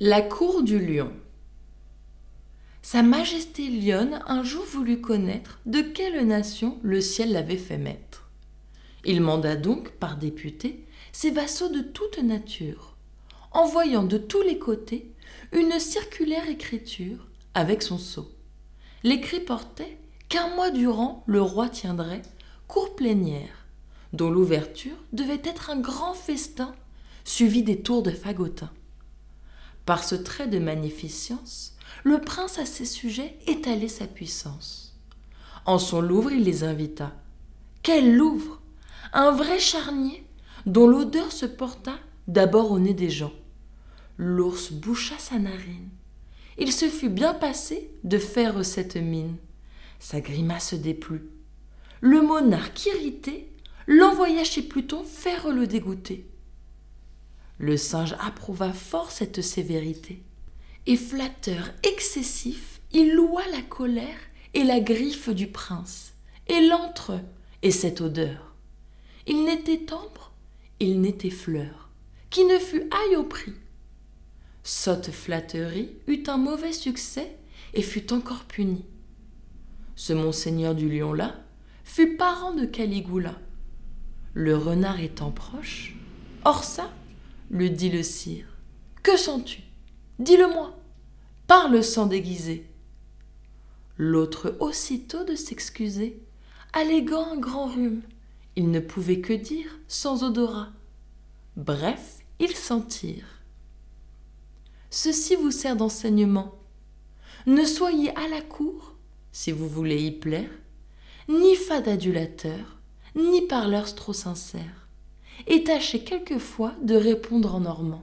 La cour du lion. Sa Majesté lionne un jour voulut connaître de quelle nation le ciel l'avait fait maître. Il manda donc, par député, ses vassaux de toute nature, envoyant de tous les côtés une circulaire écriture avec son sceau. L'écrit portait qu'un mois durant le roi tiendrait cour plénière, dont l'ouverture devait être un grand festin suivi des tours de fagotin. Par ce trait de magnificence, le prince à ses sujets étalait sa puissance. En son louvre, il les invita. Quel louvre Un vrai charnier dont l'odeur se porta d'abord au nez des gens. L'ours boucha sa narine. Il se fut bien passé de faire cette mine. Sa grimace déplut. Le monarque irrité l'envoya chez Pluton faire le dégoûter. Le singe approuva fort cette sévérité. Et flatteur excessif, il loua la colère et la griffe du prince, et l'antre et cette odeur. Il n'était ambre, il n'était fleur, qui ne fut aille au prix. Sotte flatterie eut un mauvais succès et fut encore puni. Ce monseigneur du lion-là fut parent de Caligula. Le renard étant proche, or ça, lui dit le sire. Que sens-tu? Dis-le-moi. Parle sans déguiser. L'autre aussitôt de s'excuser, alléguant un grand rhume. Il ne pouvait que dire sans odorat. Bref, ils sentirent. Ceci vous sert d'enseignement. Ne soyez à la cour, si vous voulez y plaire, ni fade adulateur, ni parleurs trop sincères et tâchez quelquefois de répondre en normand.